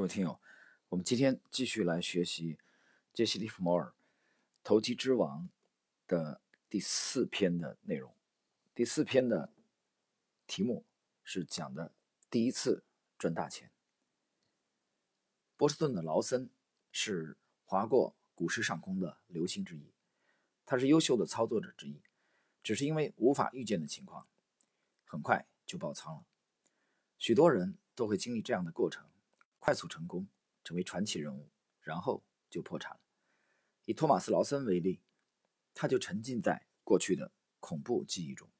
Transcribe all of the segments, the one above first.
各位听友，我们今天继续来学习杰西·利弗摩尔《投机之王》的第四篇的内容。第四篇的题目是讲的第一次赚大钱。波士顿的劳森是划过股市上空的流星之一，他是优秀的操作者之一，只是因为无法预见的情况，很快就爆仓了。许多人都会经历这样的过程。快速成功，成为传奇人物，然后就破产了。以托马斯·劳森为例，他就沉浸在过去的恐怖记忆中。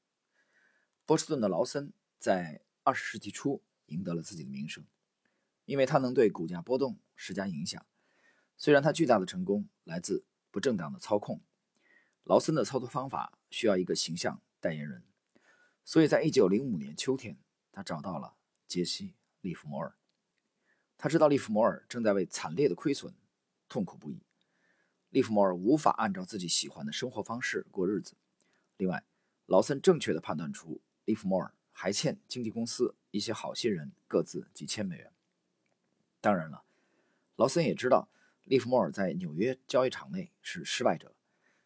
波士顿的劳森在二十世纪初赢得了自己的名声，因为他能对股价波动施加影响。虽然他巨大的成功来自不正当的操控，劳森的操作方法需要一个形象代言人，所以在一九零五年秋天，他找到了杰西·利弗摩尔。他知道利弗摩尔正在为惨烈的亏损痛苦不已。利弗摩尔无法按照自己喜欢的生活方式过日子。另外，劳森正确地判断出利弗摩尔还欠经纪公司一些好心人各自几千美元。当然了，劳森也知道利弗摩尔在纽约交易场内是失败者。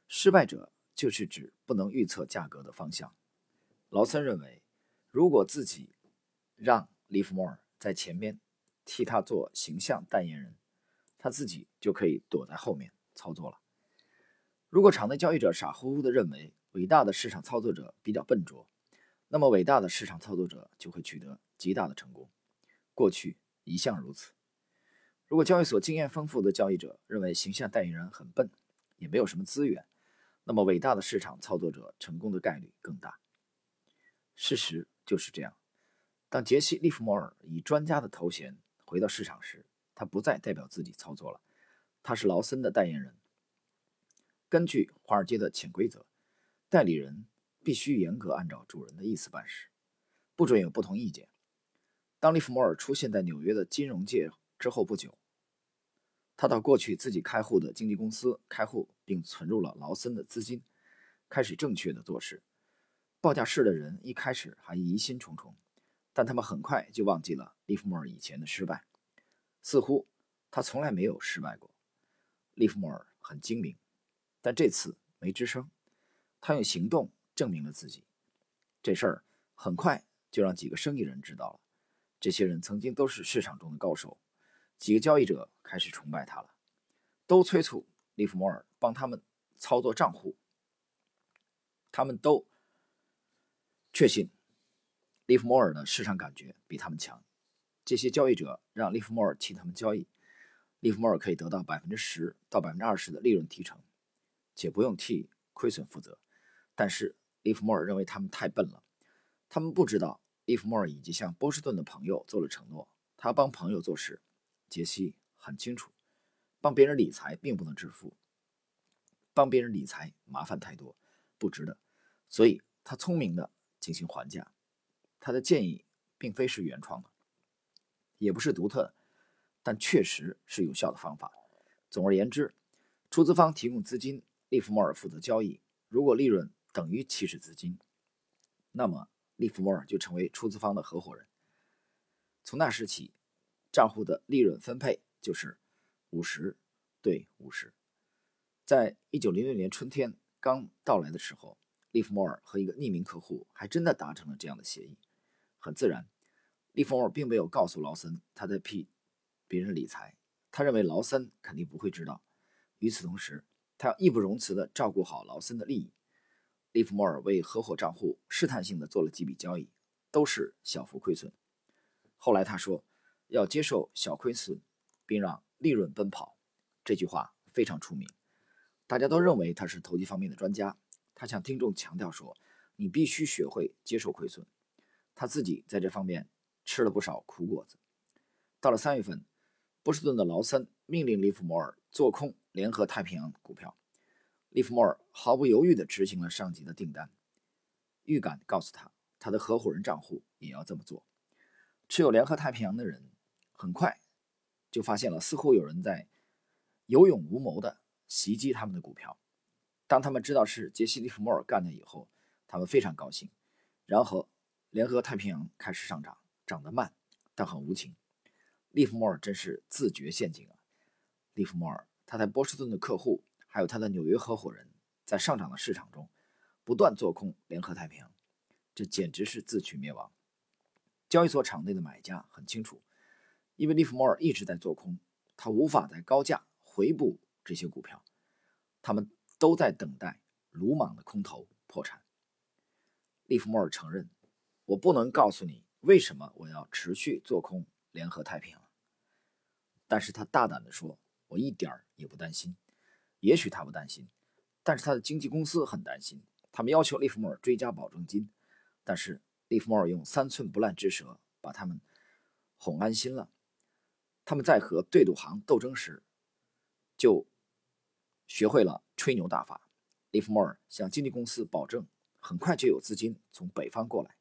失败者就是指不能预测价格的方向。劳森认为，如果自己让利弗摩尔在前面。替他做形象代言人，他自己就可以躲在后面操作了。如果场内交易者傻乎乎地认为伟大的市场操作者比较笨拙，那么伟大的市场操作者就会取得极大的成功。过去一向如此。如果交易所经验丰富的交易者认为形象代言人很笨，也没有什么资源，那么伟大的市场操作者成功的概率更大。事实就是这样。当杰西·利弗摩尔以专家的头衔，回到市场时，他不再代表自己操作了，他是劳森的代言人。根据华尔街的潜规则，代理人必须严格按照主人的意思办事，不准有不同意见。当利弗摩尔出现在纽约的金融界之后不久，他到过去自己开户的经纪公司开户，并存入了劳森的资金，开始正确的做事。报价室的人一开始还疑心重重。但他们很快就忘记了利弗莫尔以前的失败，似乎他从来没有失败过。利弗莫尔很精明，但这次没吱声。他用行动证明了自己。这事儿很快就让几个生意人知道了。这些人曾经都是市场中的高手，几个交易者开始崇拜他了，都催促利弗莫尔帮他们操作账户。他们都确信。利弗莫尔的市场感觉比他们强，这些交易者让利弗莫尔替他们交易，利弗莫尔可以得到百分之十到百分之二十的利润提成，且不用替亏损负责。但是利弗莫尔认为他们太笨了，他们不知道利弗莫尔已经向波士顿的朋友做了承诺，他帮朋友做事。杰西很清楚，帮别人理财并不能致富，帮别人理财麻烦太多，不值得，所以他聪明的进行还价。他的建议并非是原创的，也不是独特的，但确实是有效的方法。总而言之，出资方提供资金，利弗莫尔负责交易。如果利润等于起始资金，那么利弗莫尔就成为出资方的合伙人。从那时起，账户的利润分配就是五十对五十。在一九零六年春天刚到来的时候，利弗莫尔和一个匿名客户还真的达成了这样的协议。很自然，利弗莫尔并没有告诉劳森他在替别人理财，他认为劳森肯定不会知道。与此同时，他要义不容辞地照顾好劳森的利益。利弗莫尔为合伙账户试探性的做了几笔交易，都是小幅亏损。后来他说要接受小亏损，并让利润奔跑。这句话非常出名，大家都认为他是投机方面的专家。他向听众强调说：“你必须学会接受亏损。”他自己在这方面吃了不少苦果子。到了三月份，波士顿的劳森命令利弗摩尔做空联合太平洋股票。利弗摩尔毫不犹豫地执行了上级的订单。预感告诉他，他的合伙人账户也要这么做。持有联合太平洋的人很快就发现了，似乎有人在有勇无谋地袭击他们的股票。当他们知道是杰西·利弗莫尔干的以后，他们非常高兴。然后。联合太平洋开始上涨，涨得慢，但很无情。利弗莫尔真是自掘陷阱啊！利弗莫尔，他在波士顿的客户，还有他的纽约合伙人，在上涨的市场中不断做空联合太平洋，这简直是自取灭亡。交易所场内的买家很清楚，因为利弗莫尔一直在做空，他无法在高价回补这些股票，他们都在等待鲁莽的空头破产。利弗莫尔承认：“我不能告诉你为什么我要持续做空联合太平洋。”但是他大胆地说：“我一点儿也不担心。”也许他不担心，但是他的经纪公司很担心。他们要求利弗莫尔追加保证金，但是利弗莫尔用三寸不烂之舌把他们哄安心了。他们在和对赌行斗争时，就学会了吹牛大法。利弗莫尔向经纪公司保证，很快就有资金从北方过来。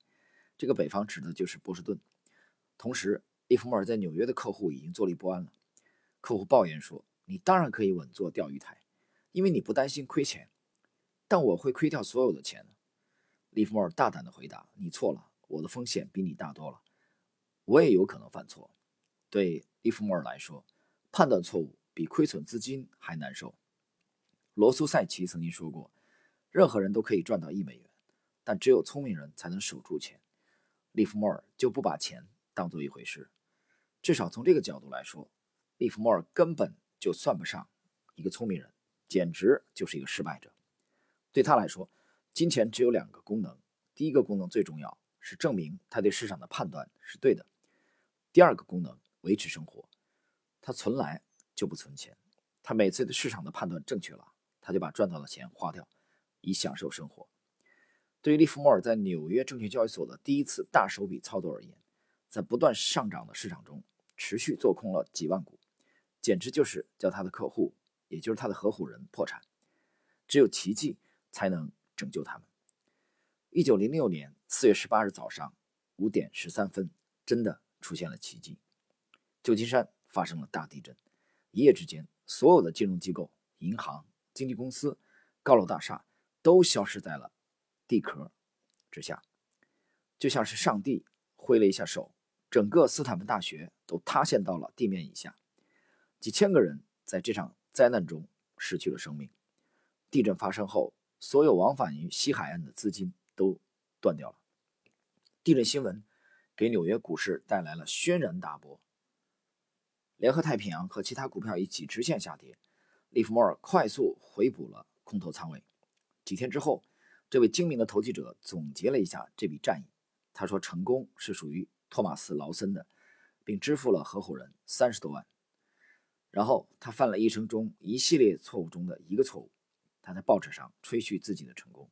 这个北方指的就是波士顿。同时，利弗莫尔在纽约的客户已经坐立不安了。客户抱怨说：“你当然可以稳坐钓鱼台，因为你不担心亏钱。但我会亏掉所有的钱。”利弗莫尔大胆地回答：“你错了，我的风险比你大多了。我也有可能犯错。对利弗莫尔来说，判断错误比亏损资金还难受。”罗苏塞奇曾经说过：“任何人都可以赚到一美元，但只有聪明人才能守住钱。”利弗莫尔就不把钱当做一回事。至少从这个角度来说。利弗莫尔根本就算不上一个聪明人，简直就是一个失败者。对他来说，金钱只有两个功能：第一个功能最重要，是证明他对市场的判断是对的；第二个功能，维持生活。他从来就不存钱，他每次对市场的判断正确了，他就把赚到的钱花掉，以享受生活。对于利弗莫尔在纽约证券交易所的第一次大手笔操作而言，在不断上涨的市场中持续做空了几万股。简直就是叫他的客户，也就是他的合伙人破产，只有奇迹才能拯救他们。一九零六年四月十八日早上五点十三分，真的出现了奇迹，旧金山发生了大地震，一夜之间，所有的金融机构、银行、经纪公司、高楼大厦都消失在了地壳之下，就像是上帝挥了一下手，整个斯坦福大学都塌陷到了地面以下。几千个人在这场灾难中失去了生命。地震发生后，所有往返于西海岸的资金都断掉了。地震新闻给纽约股市带来了轩然大波。联合太平洋和其他股票一起直线下跌，利弗莫尔快速回补了空头仓位。几天之后，这位精明的投机者总结了一下这笔战役。他说：“成功是属于托马斯·劳森的，并支付了合伙人三十多万。”然后他犯了一生中一系列错误中的一个错误，他在报纸上吹嘘自己的成功。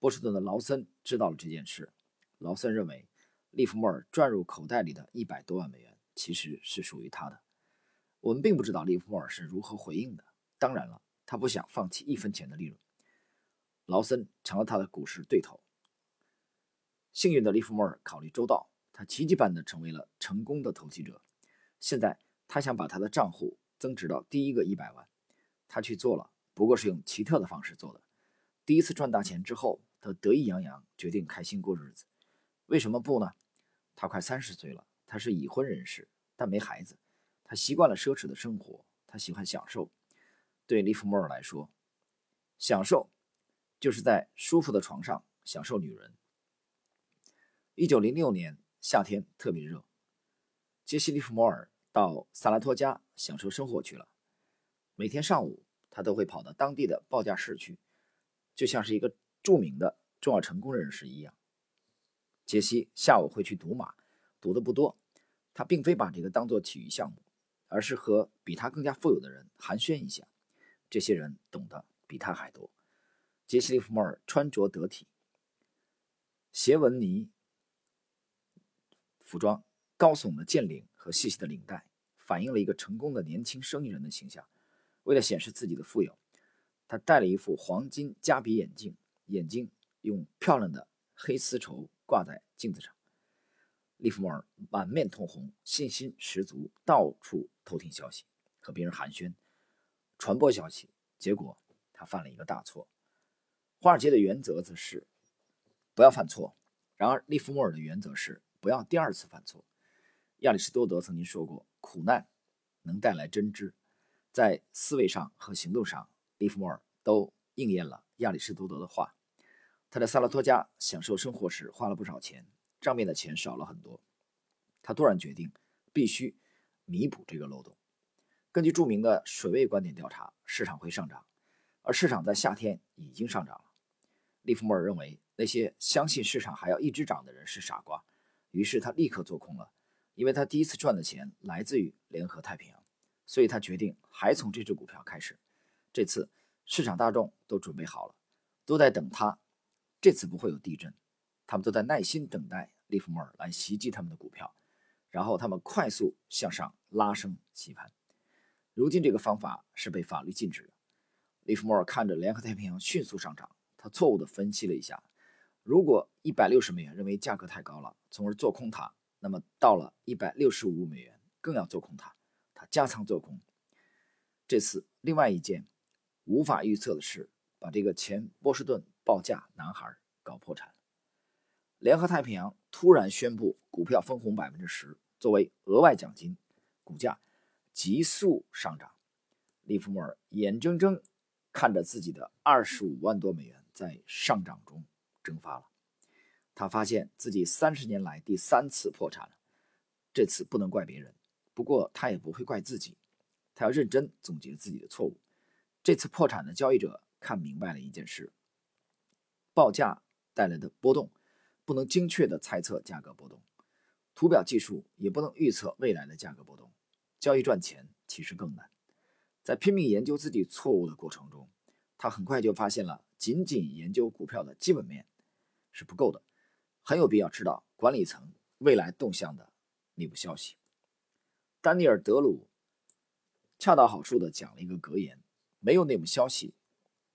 波士顿的劳森知道了这件事，劳森认为利弗莫尔赚入口袋里的一百多万美元其实是属于他的。我们并不知道利弗莫尔是如何回应的。当然了，他不想放弃一分钱的利润。劳森成了他的股市对头。幸运的利弗莫尔考虑周到，他奇迹般的成为了成功的投机者。现在。他想把他的账户增值到第一个一百万，他去做了，不过是用奇特的方式做的。第一次赚大钱之后，他得意洋洋，决定开心过日子。为什么不呢？他快三十岁了，他是已婚人士，但没孩子。他习惯了奢侈的生活，他喜欢享受。对利弗莫尔来说，享受就是在舒服的床上享受女人。一九零六年夏天特别热，杰西·利弗莫尔。到萨拉托加享受生活去了。每天上午，他都会跑到当地的报价室去，就像是一个著名的重要成功人士一样。杰西下午会去赌马，赌的不多。他并非把这个当做体育项目，而是和比他更加富有的人寒暄一下。这些人懂得比他还多。杰西·利弗莫尔穿着得体，斜纹呢服装，高耸的剑领和细细的领带。反映了一个成功的年轻生意人的形象。为了显示自己的富有，他戴了一副黄金加比眼镜，眼睛用漂亮的黑丝绸挂在镜子上。利弗莫尔满面通红，信心十足，到处偷听消息，和别人寒暄，传播消息。结果他犯了一个大错。华尔街的原则则是不要犯错，然而利弗莫尔的原则是不要第二次犯错。亚里士多德曾经说过：“苦难能带来真知。”在思维上和行动上，利弗莫尔都应验了亚里士多德的话。他在萨拉托加享受生活时花了不少钱，账面的钱少了很多。他突然决定必须弥补这个漏洞。根据著名的水位观点调查，市场会上涨，而市场在夏天已经上涨了。利弗莫尔认为那些相信市场还要一直涨的人是傻瓜，于是他立刻做空了，因为他第一次赚的钱来自于联合太平洋。所以他决定还从这只股票开始。这次市场大众都准备好了，都在等他。这次不会有地震，他们都在耐心等待利弗莫尔来袭击他们的股票，然后他们快速向上拉升洗盘。如今这个方法是被法律禁止的。利弗莫尔看着联合太平洋迅速上涨，错误地分析了一下：如果一百六十美元认为价格太高了，从而做空它，那么到了一百六十五美元更要做空它。他加仓做空。这次另外一件无法预测的事，把这个前波士顿报价男孩搞破产。联合太平洋突然宣布股票分红百分之十作为额外奖金，股价急速上涨。利弗莫尔眼睁睁看着自己的二十五万多美元在上涨中蒸发了。他发现自己三十年来第三次破产了。这次不能怪别人。不过他也不会怪自己，他要认真总结自己的错误。这次破产的交易者看明白了一件事：报价带来的波动不能精确的猜测价格波动，图表技术也不能预测未来的价格波动。交易赚钱其实更难。在拼命研究自己错误的过程中，他很快就发现了，仅仅研究股票的基本面是不够的，很有必要知道管理层未来动向的内部消息。丹尼尔·德鲁恰到好处地讲了一个格言：“没有内幕消息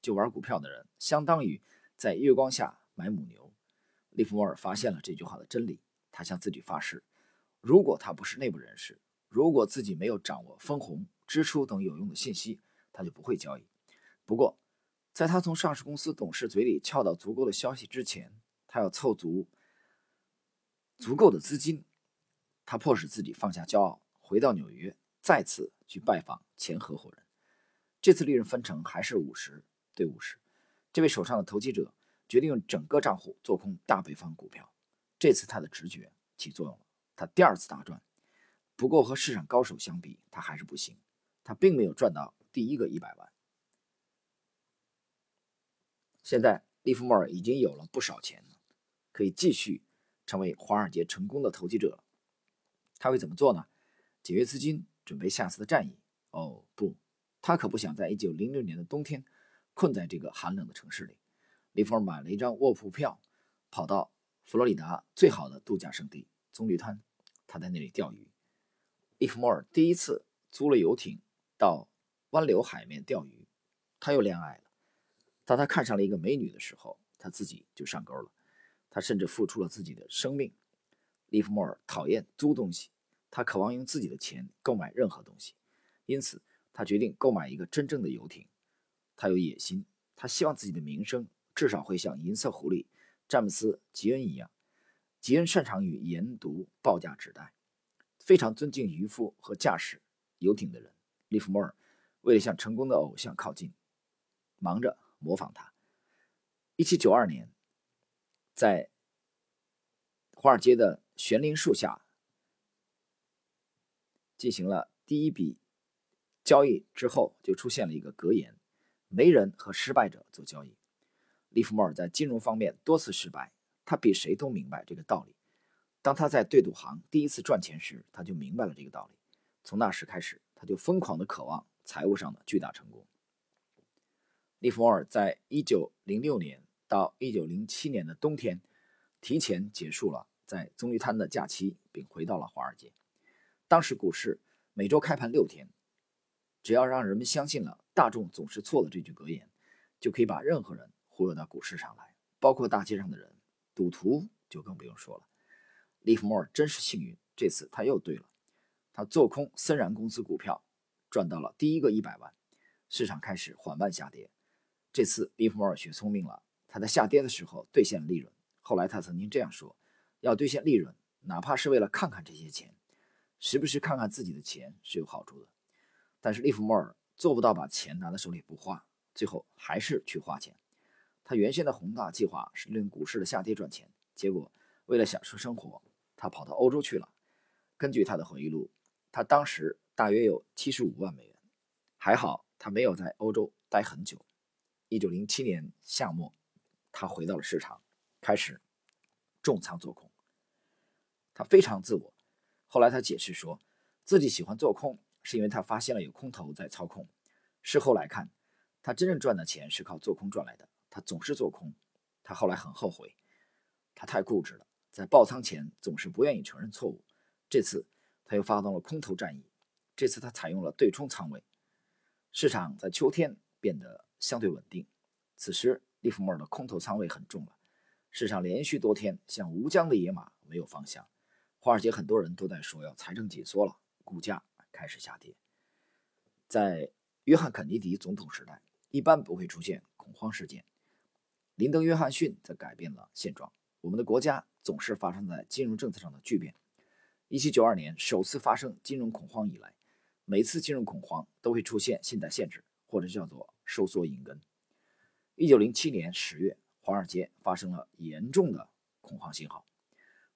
就玩股票的人，相当于在月光下买母牛。”利弗莫尔发现了这句话的真理，他向自己发誓：如果他不是内部人士，如果自己没有掌握分红、支出等有用的信息，他就不会交易。不过，在他从上市公司董事嘴里撬到足够的消息之前，他要凑足足够的资金。他迫使自己放下骄傲。回到纽约，再次去拜访前合伙人。这次利润分成还是五十对五十。这位手上的投机者决定用整个账户做空大北方股票。这次他的直觉起作用了，他第二次大赚。不过和市场高手相比，他还是不行。他并没有赚到第一个一百万。现在利弗莫尔已经有了不少钱，可以继续成为华尔街成功的投机者。他会怎么做呢？节约资金，准备下次的战役。哦不，他可不想在1906年的冬天困在这个寒冷的城市里。利弗尔买了一张卧铺票，跑到佛罗里达最好的度假胜地棕榈滩，他在那里钓鱼。利弗莫尔第一次租了游艇到湾流海面钓鱼，他又恋爱。当他看上了一个美女的时候，他自己就上钩了。他甚至付出了自己的生命。利弗莫尔讨厌租东西。他渴望用自己的钱购买任何东西，因此他决定购买一个真正的游艇。他有野心，他希望自己的名声至少会像银色狐狸詹姆斯·吉恩一样。吉恩擅长于研读报价纸带，非常尊敬渔夫和驾驶游艇的人。利弗莫尔为了向成功的偶像靠近，忙着模仿他。1792年，在华尔街的悬铃树下。进行了第一笔交易之后，就出现了一个格言：“没人和失败者做交易。”利弗莫尔在金融方面多次失败，他比谁都明白这个道理。当他在对赌行第一次赚钱时，他就明白了这个道理。从那时开始，他就疯狂的渴望财务上的巨大成功。利弗莫尔在1906年到1907年的冬天，提前结束了在棕榈滩的假期，并回到了华尔街。当时股市每周开盘六天，只要让人们相信了“大众总是错的”这句格言，就可以把任何人忽悠到股市上来，包括大街上的人。赌徒就更不用说了。利弗莫尔真是幸运，这次他又对了。他做空森然公司股票，赚到了第一个一百万。市场开始缓慢下跌，这次利弗莫尔学聪明了，他在下跌的时候兑现了利润。后来他曾经这样说：“要兑现利润，哪怕是为了看看这些钱。”时不时看看自己的钱是有好处的。但是利弗莫尔做不到把钱拿在手里不花，最后还是去花钱。他原先的宏大计划是利用股市的下跌赚钱，结果为了享受生活，他跑到欧洲去了。根据他的回忆录，他当时大约有七十五万美元。还好他没有在欧洲待很久。一九零七年夏末，他回到了市场，开始重仓做空。他非常自我。后来他解释说，自己喜欢做空。是因为他发现了有空头在操控。事后来看，他真正赚的钱是靠做空赚来的。他总是做空，他后来很后悔，他太固执了，在爆仓前总是不愿意承认错误。这次他又发动了空头战役，这次他采用了对冲仓位。市场在秋天变得相对稳定，此时利弗莫尔的空头仓位很重了。市场连续多天像无缰的野马，没有方向。华尔街很多人都在说要财政紧缩了，股价。开始下跌。在约翰·肯尼迪总统时代，一般不会出现恐慌事件。林登·约翰逊则改变了现状。我们的国家总是发生在金融政策上的巨变。1792年首次发生金融恐慌以来，每次金融恐慌都会出现信贷限制，或者叫做收缩银根。1907年10月，华尔街发生了严重的恐慌信号。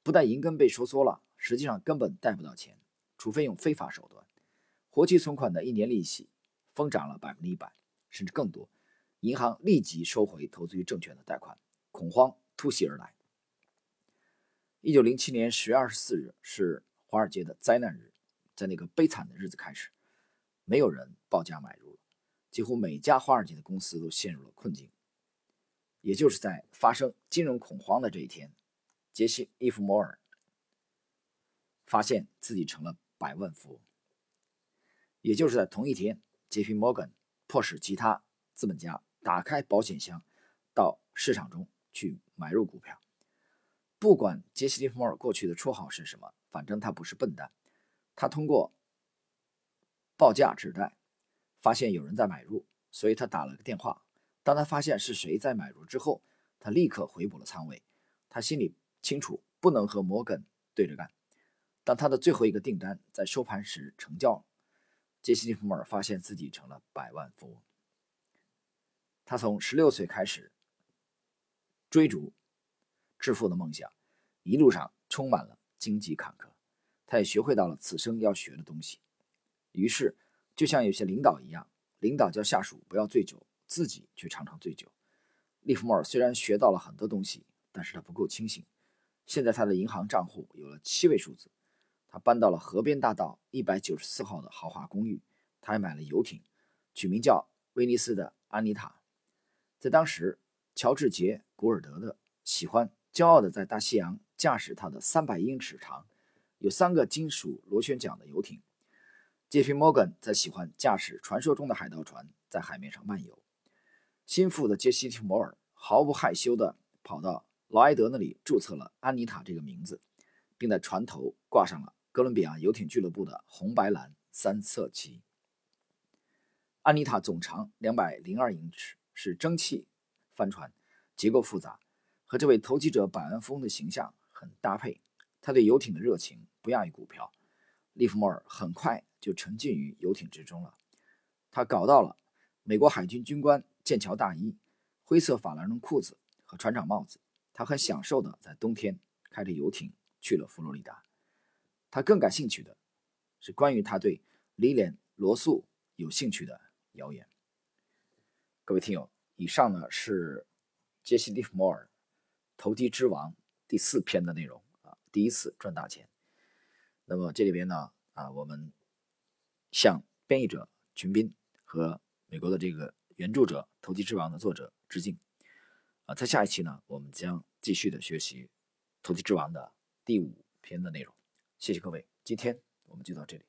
不但银根被收缩了，实际上根本贷不到钱，除非用非法手段。活期存款的一年利息疯涨了百分之一百，甚至更多。银行立即收回投资于证券的贷款，恐慌突袭而来。一九零七年十月二十四日是华尔街的灾难日，在那个悲惨的日子开始，没有人报价买入，几乎每家华尔街的公司都陷入了困境。也就是在发生金融恐慌的这一天，杰西·伊夫摩尔发现自己成了百万富翁。也就是在同一天，杰皮·摩根迫使其他资本家打开保险箱，到市场中去买入股票。不管杰西·利弗莫尔过去的绰号是什么，反正他不是笨蛋。他通过报价指代发现有人在买入，所以他打了个电话。当他发现是谁在买入之后，他立刻回补了仓位。他心里清楚，不能和摩根对着干。当他的最后一个订单在收盘时成交了。杰西·利弗莫尔发现自己成了百万富翁。他从十六岁开始追逐致富的梦想，一路上充满了荆棘坎坷。他也学会到了此生要学的东西。于是，就像有些领导一样，领导叫下属不要醉酒，自己却常常醉酒。利弗莫尔虽然学到了很多东西，但是他不够清醒。现在他的银行账户有了七位数字。他搬到了河边大道一百九十四号的豪华公寓，他还买了游艇，取名叫威尼斯的安妮塔。在当时，乔治杰古尔德的喜欢骄傲地在大西洋驾驶他的三百英尺长、有三个金属螺旋桨的游艇。杰皮·摩根则喜欢驾驶传说中的海盗船在海面上漫游。心腹的杰西·摩尔毫不害羞地跑到劳埃德那里注册了安妮塔这个名字，并在船头挂上了。哥伦比亚游艇俱乐部的红白蓝三色旗。安妮塔总长两百零二英尺，是蒸汽帆船，结构复杂，和这位投机者百万富翁的形象很搭配。他对游艇的热情不亚于股票。利弗莫尔很快就沉浸于游艇之中了。他搞到了美国海军军官剑桥大衣、灰色法兰绒裤子和船长帽子。他很享受的在冬天开着游艇去了佛罗里达。他更感兴趣的是关于他对李莲·罗素有兴趣的谣言。各位听友，以上呢是杰西·利弗莫尔《投机之王》第四篇的内容啊，第一次赚大钱。那么这里边呢啊，我们向编译者群斌和美国的这个原著者《投机之王》的作者致敬啊。在下一期呢，我们将继续的学习《投机之王》的第五篇的内容。谢谢各位，今天我们就到这里。